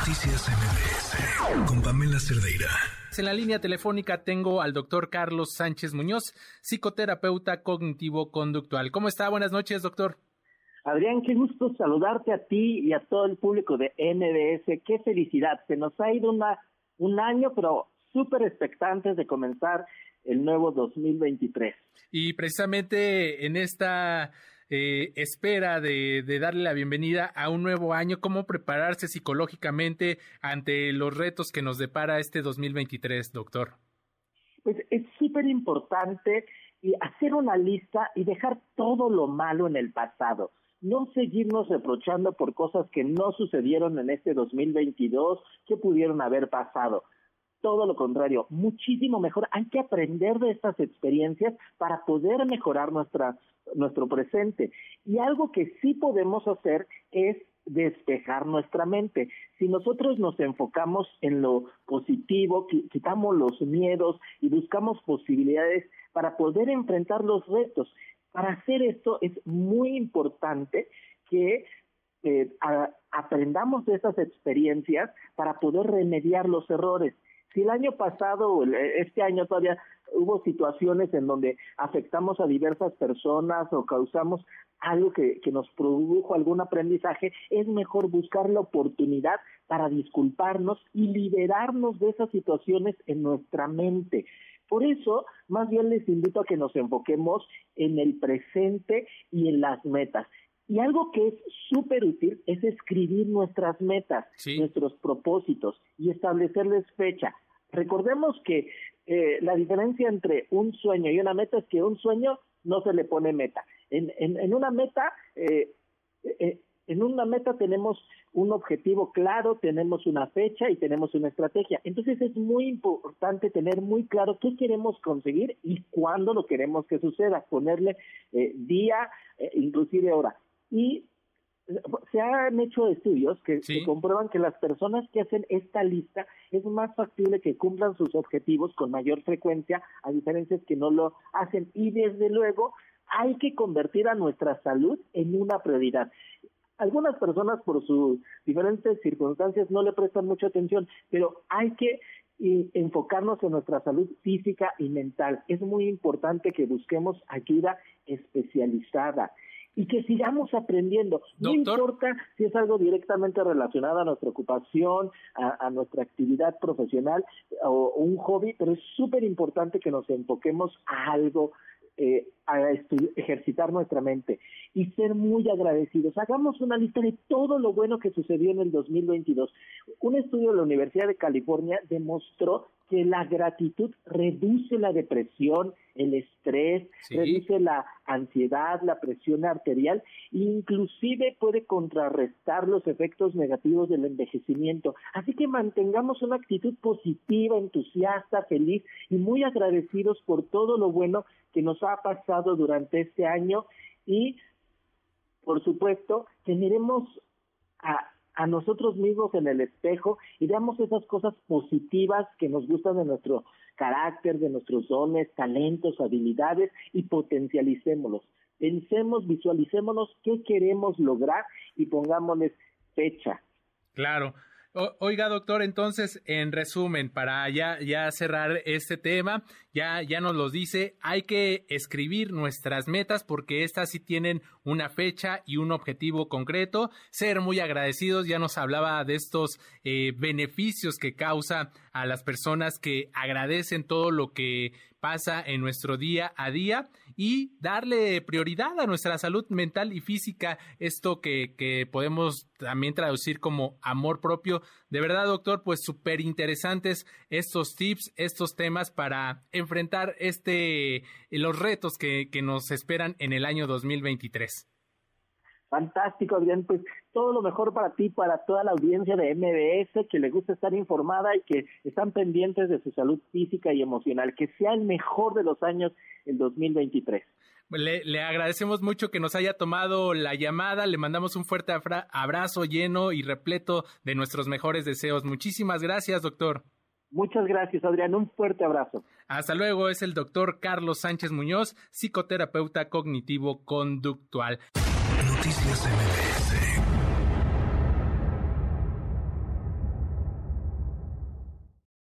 Noticias MBS con Pamela Cerdeira. En la línea telefónica tengo al doctor Carlos Sánchez Muñoz, psicoterapeuta cognitivo-conductual. ¿Cómo está? Buenas noches, doctor. Adrián, qué gusto saludarte a ti y a todo el público de MBS. Qué felicidad. Se nos ha ido una, un año, pero súper expectantes de comenzar el nuevo 2023. Y precisamente en esta eh, espera de, darle la bienvenida a un nuevo año, cómo prepararse psicológicamente ante los retos que nos depara este 2023, doctor. Pues es súper importante hacer una lista y dejar todo lo malo en el pasado. No seguirnos reprochando por cosas que no sucedieron en este 2022, que pudieron haber pasado todo lo contrario, muchísimo mejor. Hay que aprender de estas experiencias para poder mejorar nuestra, nuestro presente. Y algo que sí podemos hacer es despejar nuestra mente. Si nosotros nos enfocamos en lo positivo, quitamos los miedos y buscamos posibilidades para poder enfrentar los retos. Para hacer esto es muy importante que eh, aprendamos de esas experiencias para poder remediar los errores si el año pasado, este año todavía hubo situaciones en donde afectamos a diversas personas o causamos algo que, que nos produjo algún aprendizaje, es mejor buscar la oportunidad para disculparnos y liberarnos de esas situaciones en nuestra mente. Por eso, más bien les invito a que nos enfoquemos en el presente y en las metas. Y algo que es súper útil es escribir nuestras metas, nuestros propósitos y establecerles fecha. Recordemos que eh, la diferencia entre un sueño y una meta es que un sueño no se le pone meta. En, en, una meta, eh, eh, en una meta tenemos un objetivo claro, tenemos una fecha y tenemos una estrategia. Entonces es muy importante tener muy claro qué queremos conseguir y cuándo lo queremos que suceda, ponerle día, inclusive hora y se han hecho estudios que, comprueban que las personas que hacen esta lista es más factible que cumplan sus objetivos con mayor frecuencia a diferencias que no lo hacen y desde luego hay que convertir a nuestra salud en una prioridad. Algunas personas por sus diferentes circunstancias no le prestan mucha atención, pero hay que enfocarnos en nuestra salud física y mental. Es muy importante que busquemos ayuda especializada y que sigamos aprendiendo. No importa si es algo directamente relacionado a nuestra ocupación, a, nuestra actividad profesional o, un hobby, pero es súper importante que nos enfoquemos a algo, eh, a ejercitar nuestra mente y ser muy agradecidos. Hagamos una lista de todo lo bueno que sucedió en el 2022. Un estudio de la Universidad de California demostró que la gratitud reduce la depresión, el estrés, reduce la ansiedad, la presión arterial e inclusive puede contrarrestar los efectos negativos del envejecimiento. Así que mantengamos una actitud positiva, entusiasta, feliz y muy agradecidos por todo lo bueno que nos ha pasado durante este año y por supuesto, que a a nosotros mismos en el espejo y veamos esas cosas positivas que nos gustan de nuestro carácter, de nuestros dones, talentos, habilidades y potencialicémoslos. Pensemos, visualicémonos qué queremos lograr y pongámosles fecha. Claro, oiga, doctor, entonces, en resumen, para ya, ya cerrar este tema, ya, ya nos los dice, hay que escribir nuestras metas porque estas sí tienen una fecha y un objetivo concreto. Ser muy agradecidos, ya nos hablaba de estos eh, beneficios que causa a las personas que agradecen todo lo que pasa en nuestro día a día y darle prioridad a nuestra salud mental y física, esto que, que podemos también traducir como amor propio. De verdad, doctor, pues súper interesantes estos tips, estos temas para enfrentar este, los retos que, que nos esperan en el año 2023. Fantástico, Adrián. Pues todo lo mejor para ti, para toda la audiencia de MBS, que le gusta estar informada y que están pendientes de su salud física y emocional. Que sea el mejor de los años el 2023. Le, le, agradecemos mucho que nos haya tomado la llamada, le mandamos un fuerte abrazo lleno y repleto de nuestros mejores deseos. Muchísimas gracias, doctor. Muchas gracias, Adrián. Un fuerte abrazo. Hasta luego. Es el doctor Carlos Sánchez Muñoz, psicoterapeuta cognitivo-conductual. Noticias MBS